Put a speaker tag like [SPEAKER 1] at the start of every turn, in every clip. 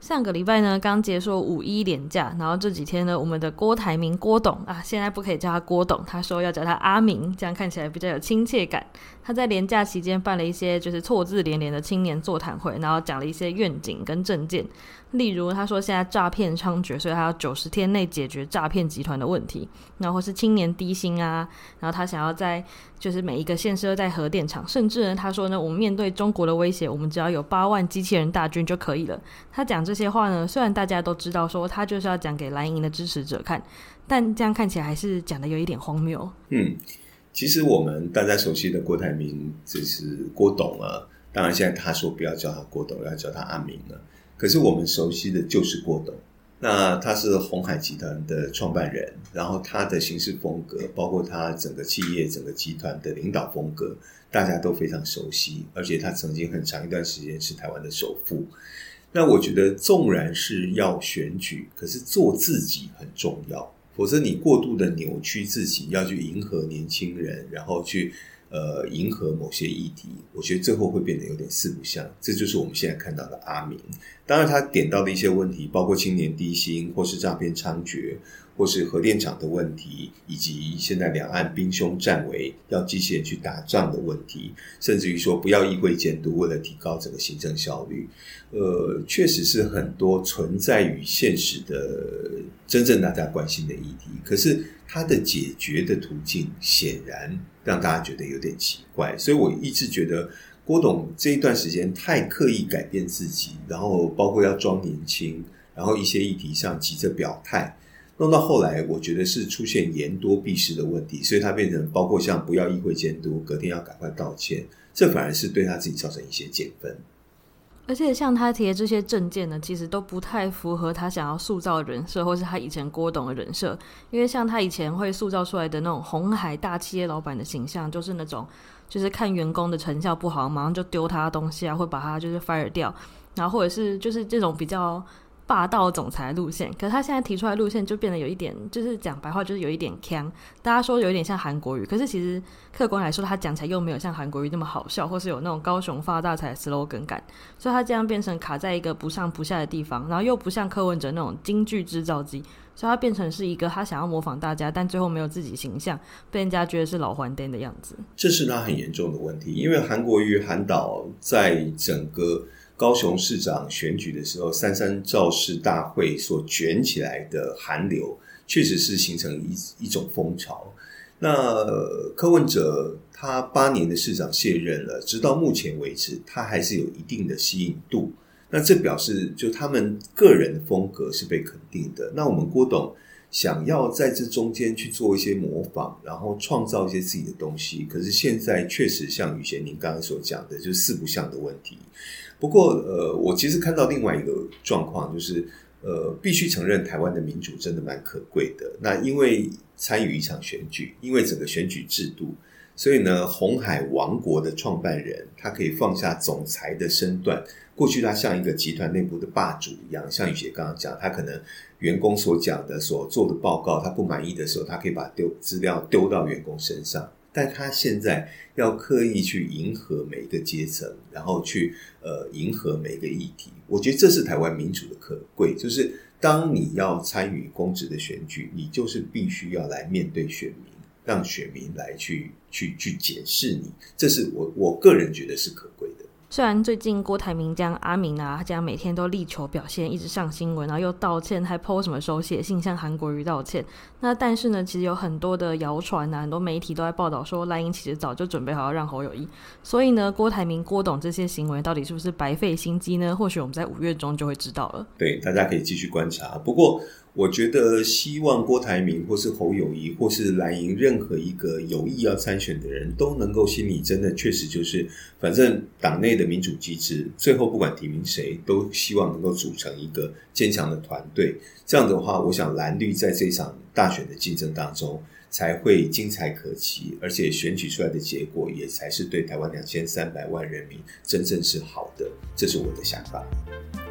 [SPEAKER 1] 上个礼拜呢，刚结束五一连假，然后这几天呢，我们的郭台铭郭董啊，现在不可以叫他郭董，他说要叫他阿明，这样看起来比较有亲切感。他在连假期间办了一些就是错字连连的青年座谈会，然后讲了一些愿景跟政见。例如，他说现在诈骗猖獗，所以他要九十天内解决诈骗集团的问题，然后是青年低薪啊，然后他想要在就是每一个县市都在核电厂，甚至呢，他说呢，我们面对中国的威胁，我们只要有八万机器人大军就可以了。他讲这些话呢，虽然大家都知道说他就是要讲给蓝营的支持者看，但这样看起来还是讲的有一点荒谬。
[SPEAKER 2] 嗯，其实我们大家熟悉的郭台铭就是郭董啊，当然现在他说不要叫他郭董，要叫他阿明了。可是我们熟悉的就是郭董，那他是鸿海集团的创办人，然后他的行事风格，包括他整个企业、整个集团的领导风格，大家都非常熟悉。而且他曾经很长一段时间是台湾的首富。那我觉得，纵然是要选举，可是做自己很重要，否则你过度的扭曲自己，要去迎合年轻人，然后去。呃，迎合某些议题，我觉得最后会变得有点四不像。这就是我们现在看到的阿明。当然，他点到的一些问题，包括青年低薪，或是诈骗猖獗，或是核电厂的问题，以及现在两岸兵凶战危，要机器人去打仗的问题，甚至于说不要议会监督，为了提高整个行政效率。呃，确实是很多存在于现实的真正大家关心的议题。可是它的解决的途径，显然。让大家觉得有点奇怪，所以我一直觉得郭董这一段时间太刻意改变自己，然后包括要装年轻，然后一些议题上急着表态，弄到后来，我觉得是出现言多必失的问题，所以他变成包括像不要议会监督，隔天要赶快道歉，这反而是对他自己造成一些减分。
[SPEAKER 1] 而且像他提的这些政见呢，其实都不太符合他想要塑造的人设，或是他以前郭董的人设。因为像他以前会塑造出来的那种红海大企业老板的形象，就是那种就是看员工的成效不好，马上就丢他东西啊，会把他就是 fire 掉，然后或者是就是这种比较。霸道总裁路线，可是他现在提出来的路线就变得有一点，就是讲白话就是有一点腔。大家说有一点像韩国语，可是其实客观来说，他讲起来又没有像韩国语那么好笑，或是有那种高雄发大财 slogan 感。所以他这样变成卡在一个不上不下的地方，然后又不像柯文哲那种京剧制造机，所以他变成是一个他想要模仿大家，但最后没有自己形象，被人家觉得是老还灯的样子。
[SPEAKER 2] 这是他很严重的问题，因为韩国语韩导在整个。高雄市长选举的时候，三三造势大会所卷起来的寒流，确实是形成一一种风潮。那柯文哲他八年的市长卸任了，直到目前为止，他还是有一定的吸引度。那这表示，就他们个人的风格是被肯定的。那我们郭董想要在这中间去做一些模仿，然后创造一些自己的东西，可是现在确实像雨贤您刚刚所讲的，就是四不像的问题。不过，呃，我其实看到另外一个状况，就是，呃，必须承认台湾的民主真的蛮可贵的。那因为参与一场选举，因为整个选举制度，所以呢，红海王国的创办人他可以放下总裁的身段。过去他像一个集团内部的霸主一样，像雨洁刚刚讲，他可能员工所讲的、所做的报告，他不满意的时候，他可以把丢资料丢到员工身上。但他现在要刻意去迎合每一个阶层，然后去呃迎合每一个议题，我觉得这是台湾民主的可贵。就是当你要参与公职的选举，你就是必须要来面对选民，让选民来去去去解释你，这是我我个人觉得是可贵的。
[SPEAKER 1] 虽然最近郭台铭将阿明啊，他这样每天都力求表现，一直上新闻，然后又道歉，还 po 什么手写信向韩国瑜道歉。那但是呢，其实有很多的谣传啊，很多媒体都在报道说，蓝营其实早就准备好要让侯友谊。所以呢，郭台铭、郭董这些行为到底是不是白费心机呢？或许我们在五月中就会知道了。
[SPEAKER 2] 对，大家可以继续观察。不过。我觉得希望郭台铭或是侯友谊或是蓝营任何一个有意要参选的人都能够心里真的确实就是，反正党内的民主机制，最后不管提名谁，都希望能够组成一个坚强的团队。这样的话，我想蓝绿在这场大选的竞争当中，才会精彩可期，而且选举出来的结果也才是对台湾两千三百万人民真正是好的。这是我的想法。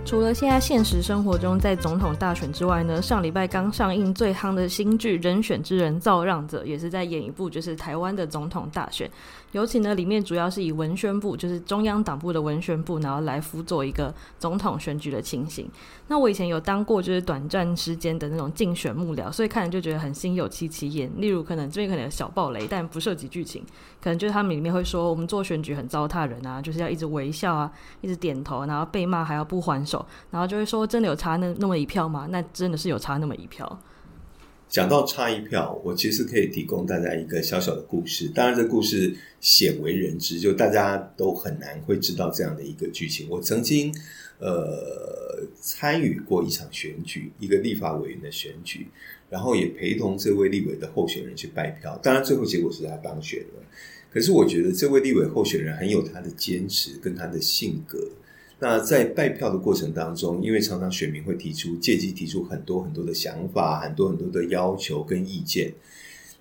[SPEAKER 1] 除了现在现实生活中在总统大选之外呢，上礼拜刚上映最夯的新剧《人选之人造让者》也是在演一部就是台湾的总统大选。尤其呢，里面主要是以文宣部，就是中央党部的文宣部，然后来辅佐一个总统选举的情形。那我以前有当过就是短暂时间的那种竞选幕僚，所以看了就觉得很心有戚戚焉。如，可能这边可能有小暴雷，但不涉及剧情，可能就是他们里面会说，我们做选举很糟蹋人啊，就是要一直微笑啊，一直点头，然后被骂还要不还手。然后就会说，真的有差那那么一票吗？那真的是有差那么一票。
[SPEAKER 2] 讲到差一票，我其实可以提供大家一个小小的故事。当然，这故事鲜为人知，就大家都很难会知道这样的一个剧情。我曾经呃参与过一场选举，一个立法委员的选举，然后也陪同这位立委的候选人去拜票。当然，最后结果是他当选了。可是，我觉得这位立委候选人很有他的坚持跟他的性格。那在拜票的过程当中，因为常常选民会提出借机提出很多很多的想法，很多很多的要求跟意见。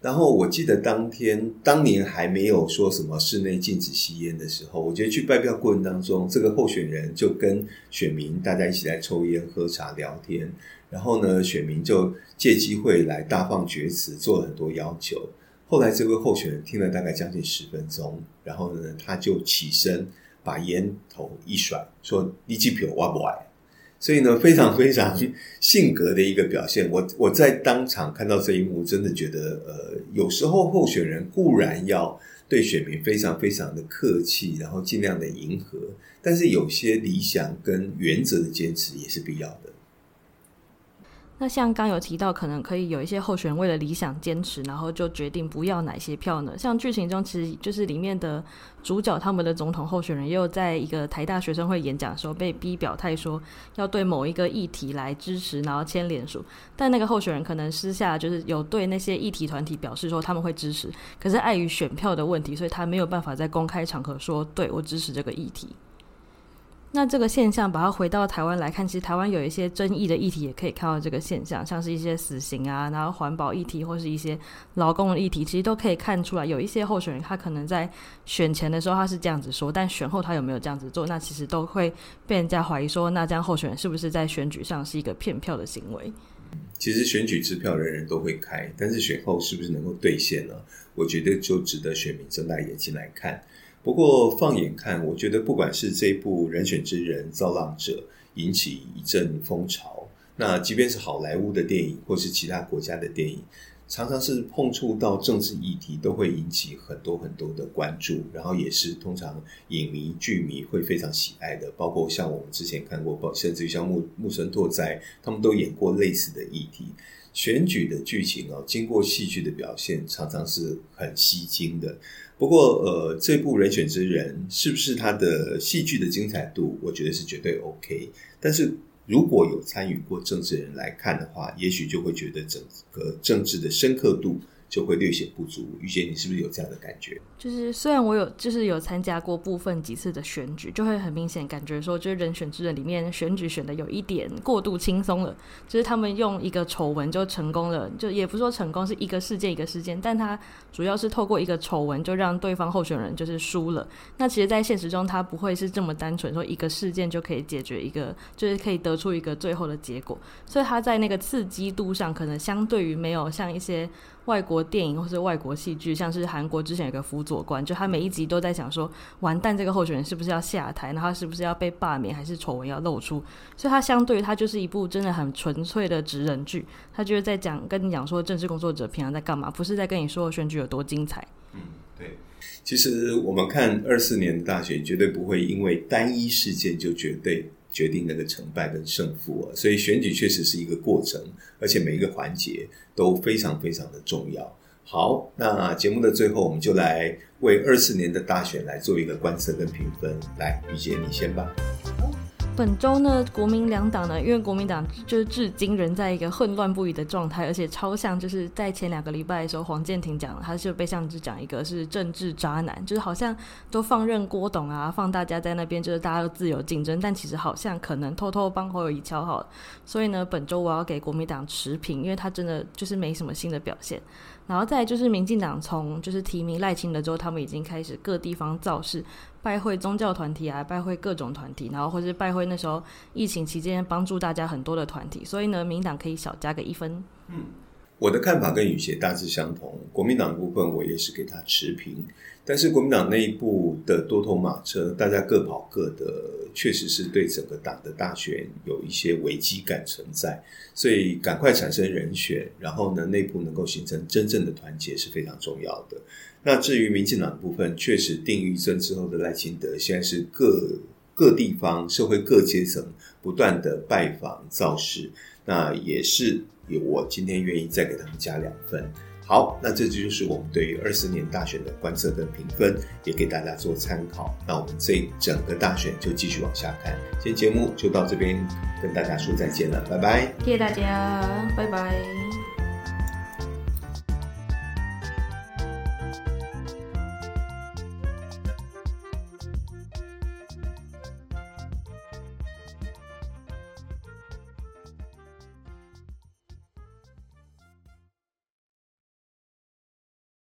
[SPEAKER 2] 然后我记得当天当年还没有说什么室内禁止吸烟的时候，我觉得去拜票过程当中，这个候选人就跟选民大家一起来抽烟喝茶聊天。然后呢，选民就借机会来大放厥词，做了很多要求。后来这位候选人听了大概将近十分钟，然后呢，他就起身。把烟头一甩，说：“你这票我不爱。”所以呢，非常非常性格的一个表现。我我在当场看到这一幕，真的觉得，呃，有时候候选人固然要对选民非常非常的客气，然后尽量的迎合，但是有些理想跟原则的坚持也是必要的。
[SPEAKER 1] 那像刚有提到，可能可以有一些候选人为了理想坚持，然后就决定不要哪些票呢？像剧情中其实就是里面的主角，他们的总统候选人也有在一个台大学生会演讲的时候被逼表态，说要对某一个议题来支持，然后签联署。但那个候选人可能私下就是有对那些议题团体表示说他们会支持，可是碍于选票的问题，所以他没有办法在公开场合说对我支持这个议题。那这个现象，把它回到台湾来看，其实台湾有一些争议的议题，也可以看到这个现象，像是一些死刑啊，然后环保议题，或是一些劳工的议题，其实都可以看出来，有一些候选人他可能在选前的时候他是这样子说，但选后他有没有这样子做，那其实都会被人家怀疑说，那这样候选人是不是在选举上是一个骗票的行为？
[SPEAKER 2] 其实选举支票人人都会开，但是选后是不是能够兑现呢？我觉得就值得选民睁大眼睛来看。不过放眼看，我觉得不管是这部《人选之人造浪者》引起一阵风潮，那即便是好莱坞的电影或是其他国家的电影，常常是碰触到政治议题，都会引起很多很多的关注，然后也是通常影迷剧迷会非常喜爱的。包括像我们之前看过，甚至于像木木村拓哉，他们都演过类似的议题。选举的剧情哦，经过戏剧的表现，常常是很吸睛的。不过，呃，这部《人选之人》是不是它的戏剧的精彩度？我觉得是绝对 OK。但是如果有参与过政治人来看的话，也许就会觉得整个政治的深刻度。就会略显不足。于姐，你是不是有这样的感觉？
[SPEAKER 1] 就是虽然我有，就是有参加过部分几次的选举，就会很明显感觉说，就是人选之人里面选举选的有一点过度轻松了。就是他们用一个丑闻就成功了，就也不说成功，是一个事件一个事件，但他主要是透过一个丑闻就让对方候选人就是输了。那其实，在现实中，他不会是这么单纯说一个事件就可以解决一个，就是可以得出一个最后的结果。所以他在那个刺激度上，可能相对于没有像一些。外国电影或是外国戏剧，像是韩国之前有个辅佐官，就他每一集都在想说，完蛋，这个候选人是不是要下台？然后他是不是要被罢免？还是丑闻要露出？所以，他相对于他就是一部真的很纯粹的职人剧，他就是在讲跟你讲说，政治工作者平常在干嘛，不是在跟你说选举有多精彩。
[SPEAKER 2] 嗯，对。其实我们看二四年的大选，绝对不会因为单一事件就绝对。决定那个成败跟胜负啊，所以选举确实是一个过程，而且每一个环节都非常非常的重要。好，那节目的最后，我们就来为二四年的大选来做一个观测跟评分。来，于杰你先吧。
[SPEAKER 1] 本周呢，国民两党呢，因为国民党就是至今仍在一个混乱不已的状态，而且超像就是在前两个礼拜的时候，黄健庭讲，他就被像是讲一个是政治渣男，就是好像都放任郭董啊，放大家在那边，就是大家都自由竞争，但其实好像可能偷偷帮侯友宜敲好。所以呢，本周我要给国民党持平，因为他真的就是没什么新的表现。然后再就是民进党从就是提名赖清德之后，他们已经开始各地方造势，拜会宗教团体啊，拜会各种团体，然后或是拜会那时候疫情期间帮助大家很多的团体，所以呢，民党可以小加个一分。
[SPEAKER 2] 嗯，我的看法跟雨鞋大致相同，国民党部分我也是给他持平。但是国民党内部的多头马车，大家各跑各的，确实是对整个党的大选有一些危机感存在，所以赶快产生人选，然后呢，内部能够形成真正的团结是非常重要的。那至于民进党部分，确实定于尊之后的赖清德，现在是各各地方社会各阶层不断的拜访造势，那也是我今天愿意再给他们加两分。好，那这就是我们对于二四年大选的观测跟评分，也给大家做参考。那我们这整个大选就继续往下看。今天节目就到这边，跟大家说再见了，拜拜。
[SPEAKER 1] 谢谢大家，拜拜。